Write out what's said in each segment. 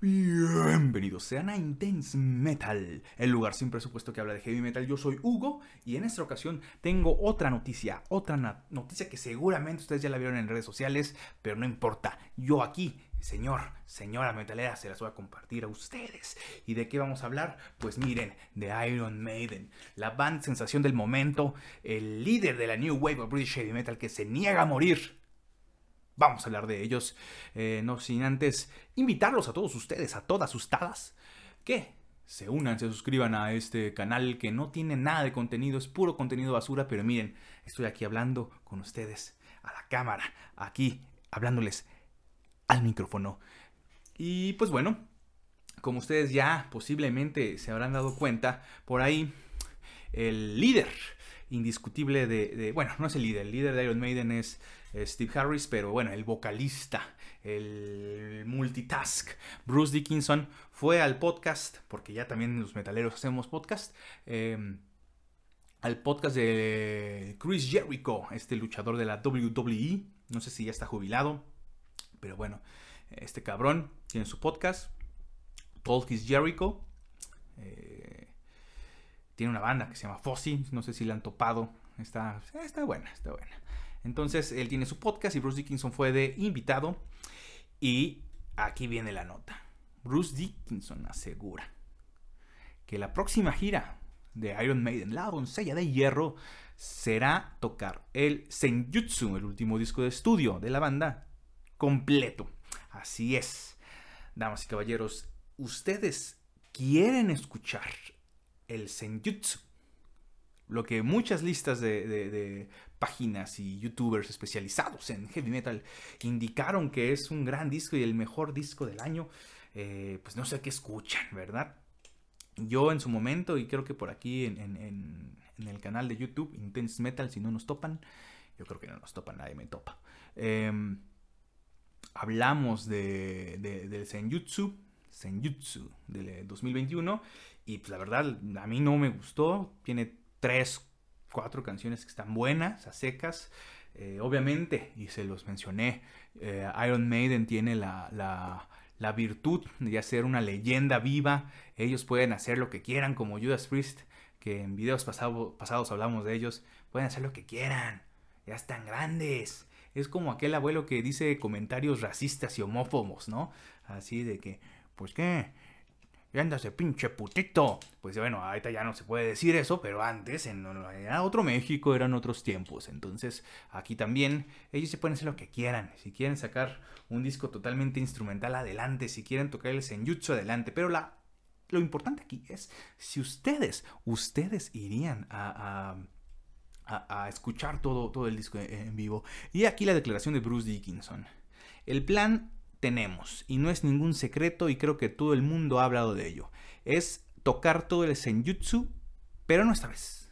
Bienvenidos sean a Intense Metal, el lugar sin presupuesto que habla de heavy metal. Yo soy Hugo y en esta ocasión tengo otra noticia, otra noticia que seguramente ustedes ya la vieron en redes sociales, pero no importa. Yo aquí, señor, señora metalera, se las voy a compartir a ustedes. ¿Y de qué vamos a hablar? Pues miren, de Iron Maiden, la band sensación del momento, el líder de la New Wave of British Heavy Metal que se niega a morir vamos a hablar de ellos. Eh, no sin antes invitarlos a todos ustedes, a todas ustedes, que se unan, se suscriban a este canal que no tiene nada de contenido, es puro contenido basura, pero miren, estoy aquí hablando con ustedes, a la cámara, aquí hablándoles al micrófono. Y pues bueno, como ustedes ya posiblemente se habrán dado cuenta, por ahí el líder indiscutible de, bueno, no es el líder, el líder de Iron Maiden es Steve Harris, pero bueno, el vocalista, el multitask, Bruce Dickinson, fue al podcast, porque ya también los metaleros hacemos podcast, em, al podcast de Chris Jericho, este luchador de la WWE, no sé si ya está jubilado, pero bueno, este cabrón tiene su podcast, Talk is Jericho, eh, tiene una banda que se llama Fossi, no sé si la han topado, está, está buena, está buena. Entonces él tiene su podcast y Bruce Dickinson fue de invitado. Y aquí viene la nota. Bruce Dickinson asegura que la próxima gira de Iron Maiden, la doncella de hierro, será tocar el Senjutsu, el último disco de estudio de la banda, completo. Así es. Damas y caballeros, ustedes quieren escuchar el Senjutsu lo que muchas listas de, páginas y youtubers especializados en heavy metal indicaron que es un gran disco y el mejor disco del año, eh, pues no sé qué escuchan, ¿verdad? Yo en su momento, y creo que por aquí en, el canal de YouTube, Intense Metal, si no nos topan, yo creo que no nos topan, nadie me topa. Em, hablamos de, del Senjutsu, Senjutsu del 2021, y pues la verdad a mí no me gustó, tiene tres, cuatro canciones que están buenas, a secas. Eh, obviamente, y se los mencioné, eh, Iron Maiden tiene la, la, virtud de hacer una leyenda viva. Ellos pueden hacer lo que quieran, como Judas Priest, que en videos pasados hablamos de ellos. Pueden hacer lo que quieran, ya están grandes. Es como aquel abuelo que dice comentarios racistas y homófobos, ¿no? Así de que, pues qué, y anda ese pinche putito. Pues bueno, ahorita ya no se puede decir eso, pero antes en era otro México, eran otros tiempos. Entonces, aquí también ellos se pueden hacer lo que quieran. Si quieren sacar un disco totalmente instrumental, adelante. Si quieren tocar el senjutsu, adelante. Pero la, lo importante aquí es si ustedes, ustedes irían a, a, a escuchar todo, todo el disco en vivo. Y aquí la declaración de Bruce Dickinson. El plan tenemos, y no es ningún secreto y creo que todo el mundo ha hablado de ello, es tocar todo el senjutsu, pero no esta vez.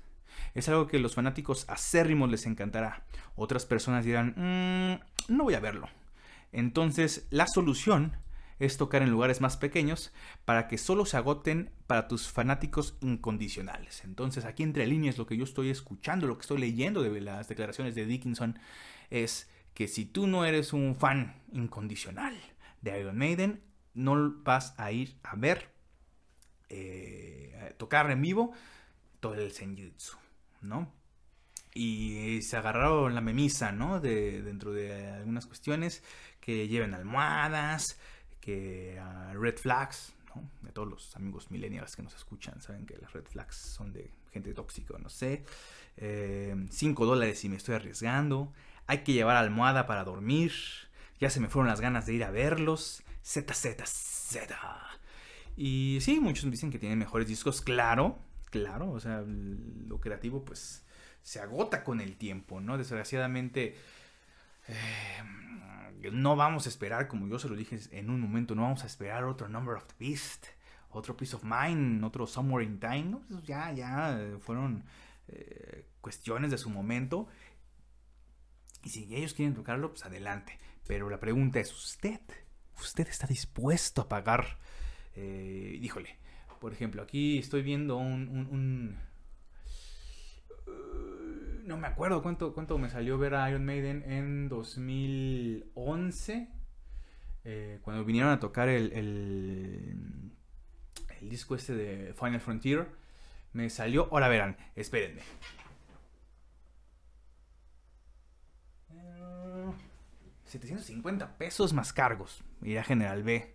Es algo que los fanáticos acérrimos les encantará. Otras personas dirán, mm, no voy a verlo. Entonces, la solución es tocar en lugares más pequeños para que solo se agoten para tus fanáticos incondicionales. Entonces, aquí entre líneas lo que yo estoy escuchando, lo que estoy leyendo de las declaraciones de Dickinson es que si tú no eres un fan incondicional de Iron Maiden, no vas a ir a ver, eh, tocar en vivo todo el Senjutsu, ¿no? Y se agarraron la memisa, ¿no? De, dentro de algunas cuestiones que lleven almohadas, que uh, red flags, ¿no? De todos los amigos millennials que nos escuchan, saben que las red flags son de gente tóxica, no sé. 5 eh, dólares si me estoy arriesgando hay que llevar almohada para dormir, ya se me fueron las ganas de ir a verlos, Z, Z, Z. Y sí, muchos dicen que tienen mejores discos, claro, claro, o sea, lo creativo pues se agota con el tiempo, ¿no? Desgraciadamente... Eh, no vamos a esperar, como yo se lo dije en un momento, no vamos a esperar otro Number of the Beast, otro Peace of Mind, otro Somewhere in Time. Pues ya, ya fueron eh, cuestiones de su momento y si ellos quieren tocarlo, pues adelante. Pero la pregunta es, ¿usted? ¿Usted está dispuesto a pagar? Eh, híjole, por ejemplo, aquí estoy viendo un... Uh, no me acuerdo cuánto, cuánto me salió ver a Iron Maiden en 2011. eh, cuando vinieron a tocar el, el, el disco este de Final Frontier, me salió. Ahora verán, espérenme. 750 pesos más cargos. Ir a General B.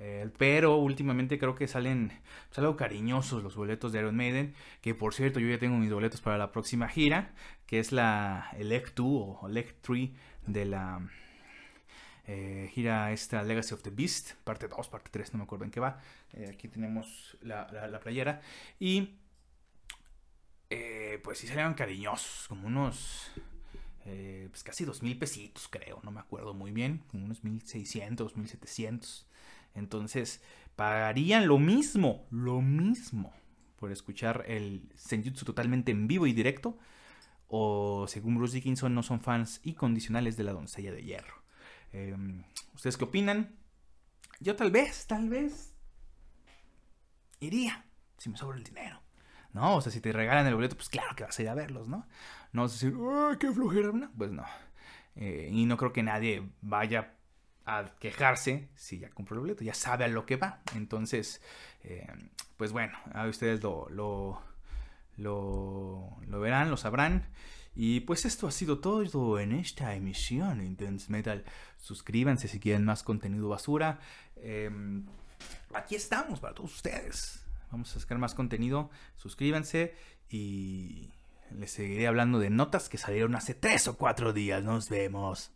Eh, pero últimamente creo que salen pues, algo cariñosos los boletos de Iron Maiden. Que por cierto, yo ya tengo mis boletos para la próxima gira. Que es la Elect 2 o Elect 3 de la eh, gira esta Legacy of the Beast. Parte 2, parte 3, no me acuerdo en qué va. Eh, aquí tenemos la, la, playera. Y pues sí salieron cariñosos. Como unos eh, pues casi dos mil pesitos, creo, no me acuerdo muy bien, unos mil seiscientos, mil setecientos. Entonces, pagarían lo mismo, lo mismo, por escuchar el Senjutsu totalmente en vivo y directo. O, según Bruce Dickinson, no son fans incondicionales de la doncella de hierro. Em, ¿Ustedes qué opinan? Yo tal vez, tal vez iría, si me sobra el dinero. ¿No? O sea, si te regalan el boleto, pues claro que vas a ir a verlos, ¿no? No vas a decir, ¡ay, qué flojera! pues no. Eh, y no creo que nadie vaya a quejarse si ya compró el boleto, ya sabe a lo que va. Entonces, eh, pues bueno, a ustedes lo, lo, lo, lo, verán, lo sabrán. Y pues esto ha sido todo en esta emisión Intense Metal. Suscríbanse si quieren más contenido basura. Em, aquí estamos para todos ustedes. Vamos a sacar más contenido. Suscríbanse y les seguiré hablando de notas que salieron hace tres o cuatro días. Nos vemos.